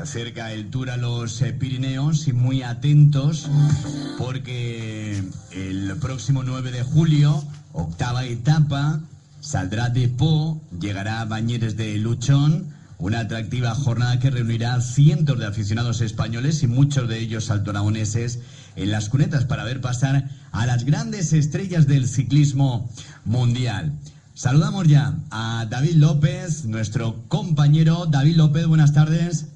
Acerca el Tour a los eh, Pirineos y muy atentos porque el próximo 9 de julio, octava etapa, saldrá de Po, llegará a Bañeres de Luchón, una atractiva jornada que reunirá cientos de aficionados españoles y muchos de ellos altoragoneses en las cunetas para ver pasar a las grandes estrellas del ciclismo mundial. Saludamos ya a David López, nuestro compañero. David López, buenas tardes.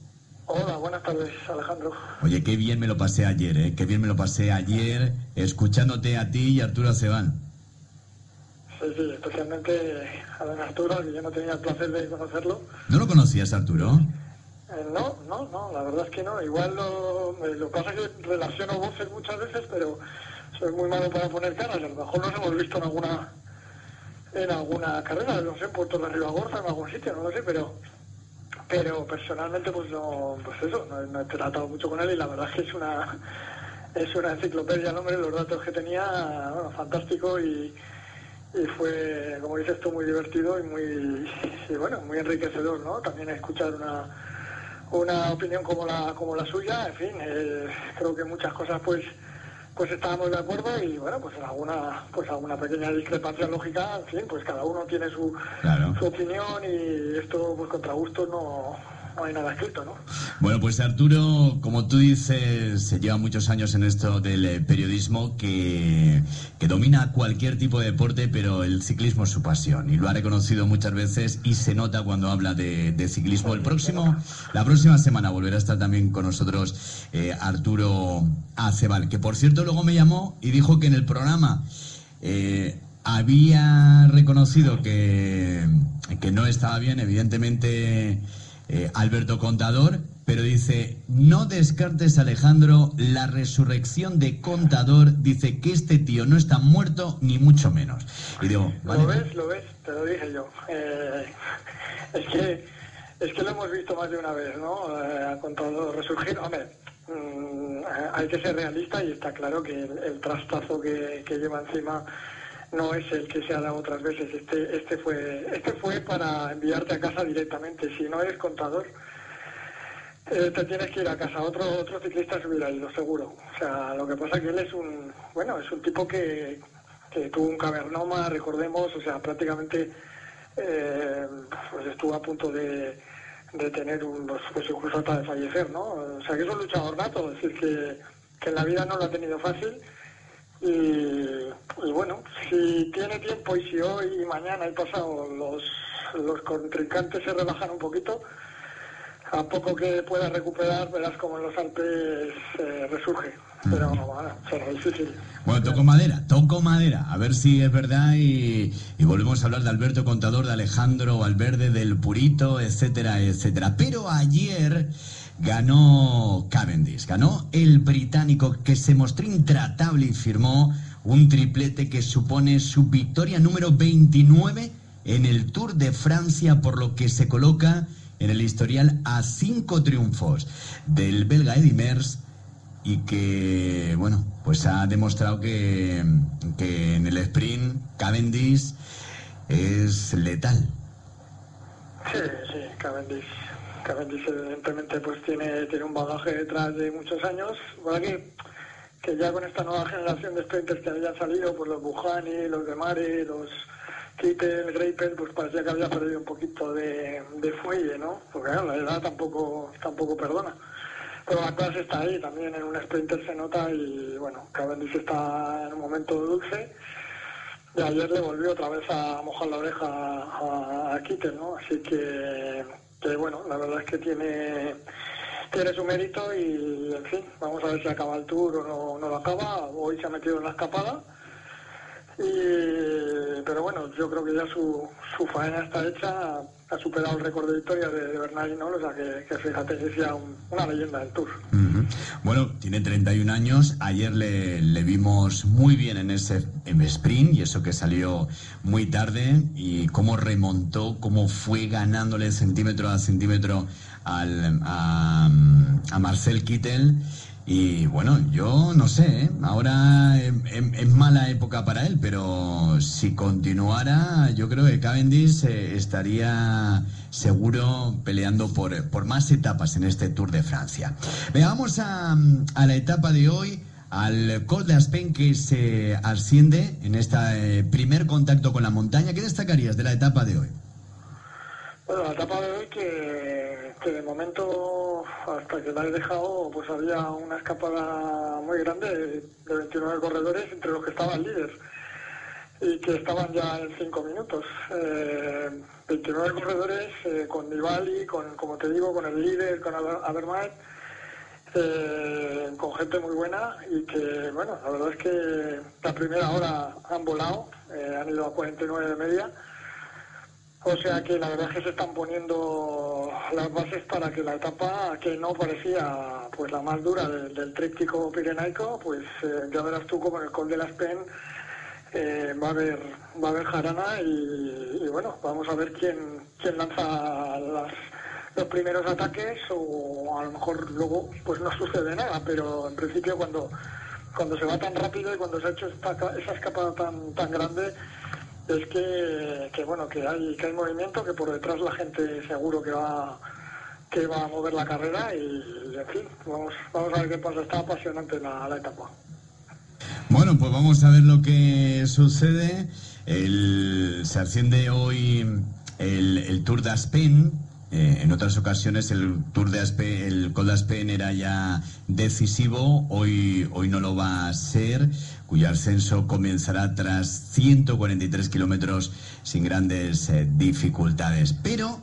Hola, buenas tardes, Alejandro. Oye, qué bien me lo pasé ayer, ¿eh? Qué bien me lo pasé ayer escuchándote a ti y Arturo Acebán. Sí, sí, especialmente a don Arturo, que yo no tenía el placer de conocerlo. ¿No lo conocías, Arturo? Eh, no, no, no, la verdad es que no. Igual lo, eh, lo pasa que relaciono voces muchas veces, pero soy muy malo para poner caras. A lo mejor nos hemos visto en alguna en alguna carrera, no sé, en Puerto de Ribagorza, en algún sitio, no lo sé, pero pero personalmente pues no, pues eso, no, he tratado mucho con él y la verdad es que es una es una enciclopedia el hombre, los datos que tenía, bueno, fantástico y, y fue, como dices tú, muy divertido y muy, y bueno, muy enriquecedor, ¿no? También escuchar una, una opinión como la, como la suya, en fin, eh, creo que muchas cosas pues pues estábamos de acuerdo y bueno pues alguna pues alguna pequeña discrepancia lógica en fin pues cada uno tiene su, Claro. su opinión y esto pues contra gusto no, escrito no Bueno, pues Arturo, como tú dices, se lleva muchos años en esto del eh, periodismo que, que domina cualquier tipo de deporte, pero el ciclismo es su pasión y lo ha reconocido muchas veces y se nota cuando habla de, de ciclismo. El próximo, la próxima semana volverá a estar también con nosotros eh, Arturo Acebal, que por cierto luego me llamó y dijo que en el programa eh, había reconocido que, que no estaba bien, evidentemente, eh, Alberto Contador, pero dice, no descartes, Alejandro, la resurrección de Contador, dice que este tío no está muerto, ni mucho menos. Y digo, lo ves lo ves te lo dije yo. Eh, es que es que lo hemos visto más de una vez no Eh, ha contado resurgir. Hombre mm, hay que ser realista y está claro que el, el trastazo que, que lleva encima no es el que se ha dado otras veces. Este, este fue, este fue para enviarte a casa directamente. Si no eres contador, eh, te tienes que ir a casa. Otro, otro ciclista se hubiera ido, seguro. O sea, lo que pasa que él es un, bueno, es un tipo que, que tuvo un cavernoma, recordemos, o sea, prácticamente eh, pues estuvo a punto de, de tener un, pues incluso hasta de fallecer, ¿no? O sea, que es un luchador nato, es decir, que, que en la vida no lo ha tenido fácil. Y, y bueno, si tiene tiempo y si hoy y mañana y pasado los, los contrincantes se relajan un poquito, a poco que pueda recuperar, verás como en los Alpes eh, resurge. Pero bueno, será difícil. Bueno, toco madera, toco madera, a ver si es verdad y, y volvemos a hablar de Alberto Contador, de Alejandro Valverde, del Purito, etcétera, etcétera. Pero ayer ganó Cavendish, ganó el británico que se mostró intratable y firmó un triplete que supone su victoria número 29 en el Tour de Francia, por lo que se coloca en el historial a cinco triunfos del belga Eddy Merckx y que, bueno, pues ha demostrado que, que en el sprint Cavendish es letal. Sí, sí, Cavendish. Cavendish evidentemente pues tiene, tiene un bagaje detrás de muchos años. Bueno, que, que ya con esta nueva generación de sprinters que habían salido, pues los Bujani, los de Mare, los Kittel, Greipel, pues parecía que había perdido un poquito de, de fuelle, ¿no? Porque la edad tampoco, tampoco perdona. Pero la clase está ahí, también en un sprinter se nota y bueno, Cavendish está en un momento dulce. Y ayer le volvió otra vez a mojar la oreja a, a ¿no? Así que, que bueno, la verdad es que tiene tiene su mérito y en fin, vamos a ver si acaba el tour o no, no lo acaba. Hoy se ha metido en la escapada. Y, pero bueno, yo creo que ya su, su faena está hecha. ha superado el récord de victoria de, de o sea que, que fíjate que sea una leyenda del Tour. Bueno, tiene 31 años, ayer le, le, vimos muy bien en ese en sprint y eso que salió muy tarde y cómo remontó, cómo fue ganándole centímetro a centímetro al, a, a Marcel Kittel y bueno, yo no sé, ¿eh? ahora es, mala época para él, pero si continuara, yo creo que Cavendish eh, estaría seguro peleando por, por más etapas en este Tour de Francia. Veamos a, a la etapa de hoy al Col de Aspen que se asciende en este primer contacto con la montaña. ¿Qué destacarías de la etapa de hoy? Bueno, la etapa de hoy que, que de momento, hasta que la he dejado, pues había una escapada muy grande de 29 corredores, entre los que estaban líderes y que estaban ya en 5 minutos. Eh, 29 corredores eh, con Nibali, con, como te digo, con el líder, con Abermaet, eh, con gente muy buena y que, bueno, la verdad es que la primera hora han volado, eh, han ido a 49 de media o sea que la verdad es que se están poniendo las bases para que la etapa que no parecía pues la más dura del, tríptico pirenaico, pues eh, ya verás tú como en el Col de las Pen eh, va a haber va a haber jarana y, bueno, vamos a ver quién quién lanza los primeros ataques o a lo mejor luego pues no sucede nada, pero en principio cuando cuando se va tan rápido y cuando se ha hecho esa escapada tan tan grande es que, bueno que hay que hay movimiento que por detrás la gente seguro que va que va a mover la carrera y, en fin vamos vamos a ver qué pasa. Está apasionante la, la etapa. Bueno pues vamos a ver lo que sucede. El, se asciende hoy el, el Tour de Aspen eh, en otras ocasiones el Tour de Aspen, el Col de Aspen era ya decisivo, hoy, hoy no lo va a ser, cuyo ascenso comenzará tras 143 kilómetros sin grandes eh, dificultades. Pero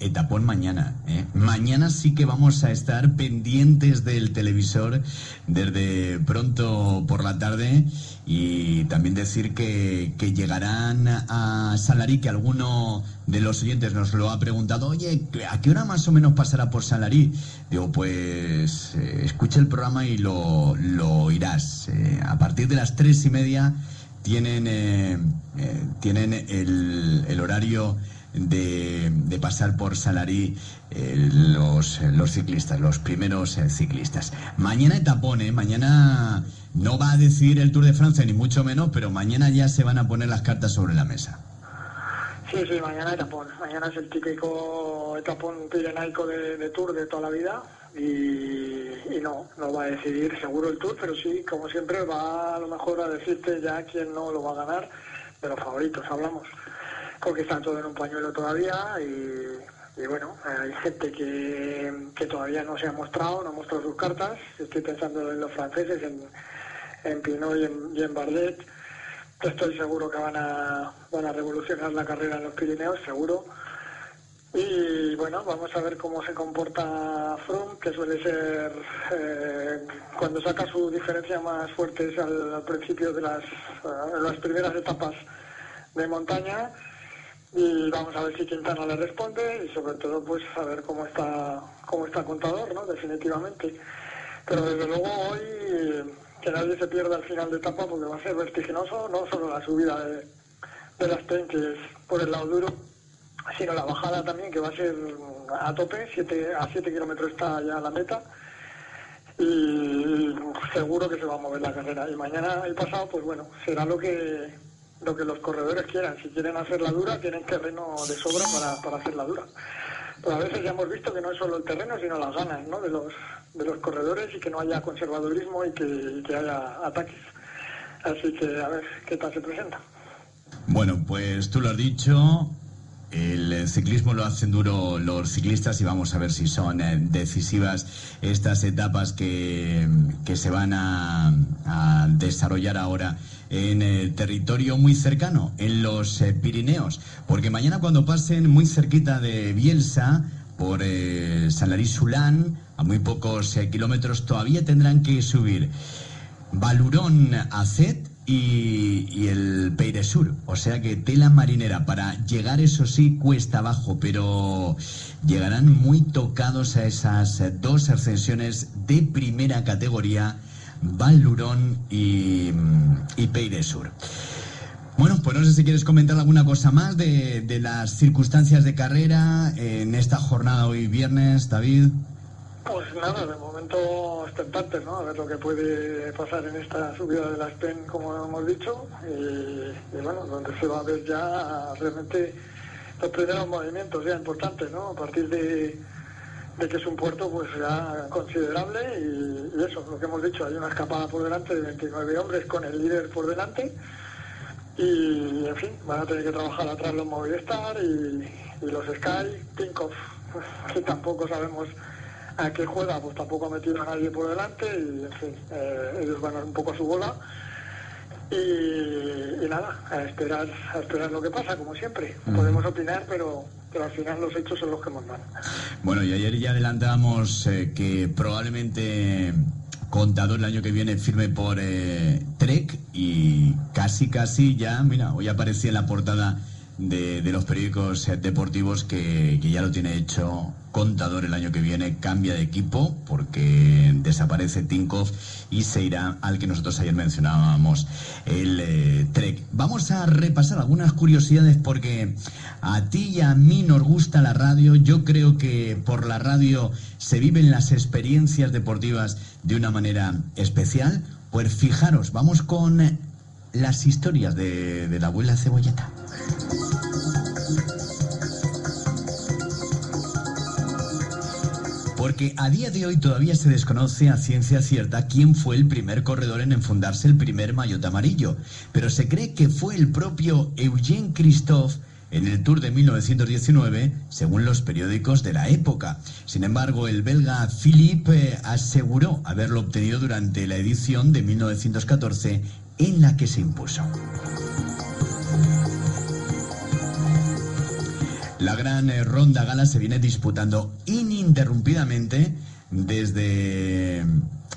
etapón mañana. ¿eh? Mañana sí que vamos a estar pendientes del televisor desde pronto por la tarde y también decir que, que llegarán a Salarí, que alguno de los oyentes nos lo ha preguntado, oye, ¿a qué hora más o menos pasará por Salarí? Digo, pues eh, escucha el programa y lo, lo oirás. Eh, a partir de las tres y media tienen, eh, tienen el, el horario de, pasar por Salarí eh, los, los ciclistas, los primeros eh, ciclistas. Mañana etapón, ¿eh? mañana no va a decir el Tour de Francia, ni mucho menos, pero mañana ya se van a poner las cartas sobre la mesa. Sí, sí, mañana etapón. Mañana es el típico etapón pirenaico de, Tour de toda la vida y, y, no, no va a decidir seguro el Tour, pero sí, como siempre, va a lo mejor a decirte ya quién no lo va a ganar, los favoritos hablamos porque están todos en un pañuelo todavía y, bueno, hay gente que, que, todavía no se ha mostrado, no ha mostrado sus cartas. Estoy pensando en los franceses, en, en Pinot y en, y en Bardet. Estoy seguro que van a, van a revolucionar la carrera en los Pirineos, seguro. Y bueno, vamos a ver cómo se comporta Froome, que suele ser eh, cuando saca su diferencia más fuerte es al, principio de las, eh, las primeras etapas de montaña y vamos a ver si Quintana le responde y sobre todo pues a ver cómo está cómo está el contador, ¿no? Definitivamente. Pero desde luego hoy que nadie se pierda al final de etapa porque va a ser vertiginoso, no solo la subida de, las que es por el lado duro, sino la bajada también que va a ser a tope, siete, a 7 kilómetros está ya la meta y seguro que se va a mover la carrera. Y mañana y pasado, pues bueno, será lo que lo que los corredores quieran. Si quieren hacerla dura, tienen terreno de sobra para, para hacerla dura. Pero a veces ya hemos visto que no es solo el terreno, sino las ganas ¿no? de, los, de los corredores y que no haya conservadurismo y que, que haya ataques. Así que a ver qué tal se presenta. Bueno, pues tú lo has dicho, el ciclismo lo hacen duro los ciclistas y vamos a ver si son eh, decisivas estas etapas que, que se van a, a desarrollar ahora en el territorio muy cercano, en los eh, Pirineos, porque mañana cuando pasen muy cerquita de Bielsa, por eh, San Sulán, a muy pocos eh, kilómetros, todavía tendrán que subir. Balurón Acet y, el Peire Sur. O sea que tela marinera. Para llegar, eso sí, cuesta abajo, pero llegarán muy tocados a esas dos ascensiones de primera categoría, Valurón y, y Peire Sur. Bueno, pues no sé si quieres comentar alguna cosa más de las circunstancias de carrera en esta jornada hoy viernes, David. Pues nada, de momento expectantes, ¿no? A ver lo que puede pasar en esta subida de la SPEN, como hemos dicho, y, bueno, donde se va a ver ya realmente los primeros movimientos ya importantes, ¿no? A partir de, que es un puerto pues ya considerable y, eso, lo que hemos dicho, hay una escapada por delante de 29 hombres con el líder por delante y en fin, van a tener que trabajar atrás los Movistar y, y los Sky, Tinkoff, que tampoco sabemos a qué juega, pues tampoco ha metido a nadie por delante y, en fin, eh, ellos van un poco a su bola. Y, nada, a esperar, a esperar lo que pasa, como siempre. Podemos opinar, pero, pero al final los hechos son los que mandan. Bueno, y ayer ya adelantábamos eh, que probablemente Contador el año que viene firme por eh, Trek y casi, casi ya, mira, hoy aparecía en la portada de, los periódicos eh, deportivos que, ya lo tiene hecho contador el año que viene, cambia de equipo porque desaparece Tinkoff y se irá al que nosotros ayer mencionábamos, el eh, Trek. Vamos a repasar algunas curiosidades porque a ti y a mí nos gusta la radio. Yo creo que por la radio se viven las experiencias deportivas de una manera especial. Pues fijaros, vamos con las historias de, de la abuela cebolleta. Porque a día de hoy todavía se desconoce a ciencia cierta quién fue el primer corredor en enfundarse el primer maillot amarillo, pero se cree que fue el propio Eugene Christophe en el Tour de 1919, según los periódicos de la época. Sin embargo, el belga Philippe aseguró haberlo obtenido durante la edición de 1914 en la que se impuso. La gran eh, ronda gala se viene disputando ininterrumpidamente desde,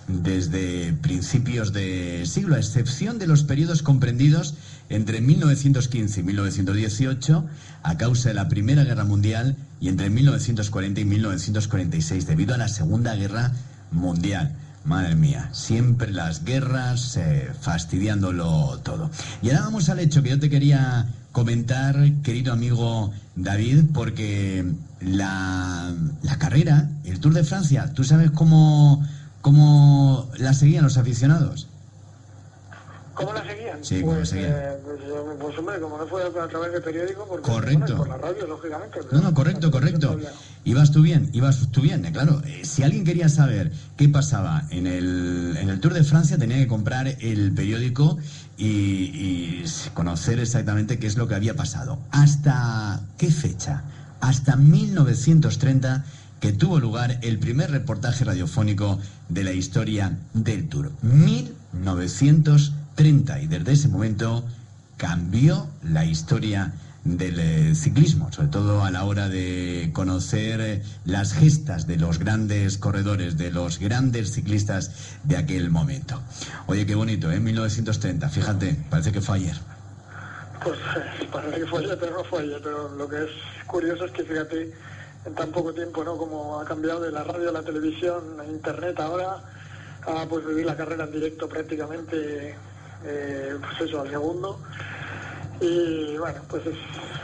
desde principios de siglo, a excepción de los periodos comprendidos entre 1915 y 1918 a causa de la Primera Guerra Mundial y entre 1940 y 1946 debido a la Segunda Guerra Mundial. Madre mía, siempre las guerras eh, fastidiándolo todo. Y ahora vamos al hecho que yo te quería comentar, querido amigo David, porque la, la carrera, el Tour de Francia, ¿tú sabes cómo, cómo la seguían los aficionados? ¿Cómo la seguían? Sí, ¿cómo la pues, seguían? Eh, pues, pues, hombre, como no fue a través de periódico, porque, correcto. por la radio, lógicamente. No, no, correcto, correcto. Ibas tú bien, ibas tú bien. Claro, eh, si alguien quería saber qué pasaba en el, en el Tour de Francia, tenía que comprar el periódico y, y conocer exactamente qué es lo que había pasado. ¿Hasta qué fecha? Hasta 1930 que tuvo lugar el primer reportaje radiofónico de la historia del Tour. 1930 y desde ese momento cambió la historia del eh, ciclismo, sobre todo a la hora de conocer las gestas de los grandes corredores, de los grandes ciclistas de aquel momento. Oye, qué bonito, ¿eh? 1930, fíjate, parece que fue ayer. Pues eh, parece que fue ayer, pero no fue ayer, pero lo que es curioso es que fíjate en tan poco tiempo, ¿no? Como ha cambiado de la radio a la televisión, a internet ahora, a pues vivir la carrera en directo prácticamente eh, pues eso, al segundo. Y bueno, pues es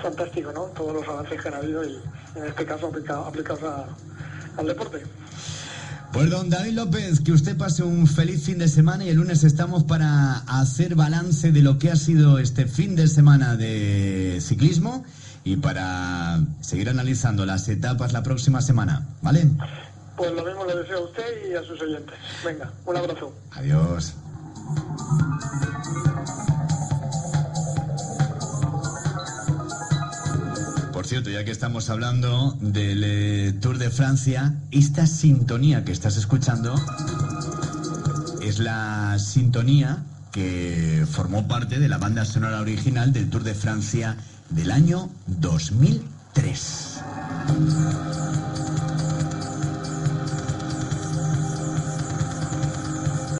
fantástico, ¿no? Todos los avances que han habido y en este caso aplicados al deporte. Pues don David López, que usted pase un feliz fin de semana y el lunes estamos para hacer balance de lo que ha sido este fin de semana de ciclismo y para seguir analizando las etapas la próxima semana, ¿vale? Pues lo mismo le deseo a usted y a sus oyentes. Venga, un abrazo. Adiós. Cierto, ya que estamos hablando del eh, Tour de Francia, esta sintonía que estás escuchando es la sintonía que formó parte de la banda sonora original del Tour de Francia del año 2003.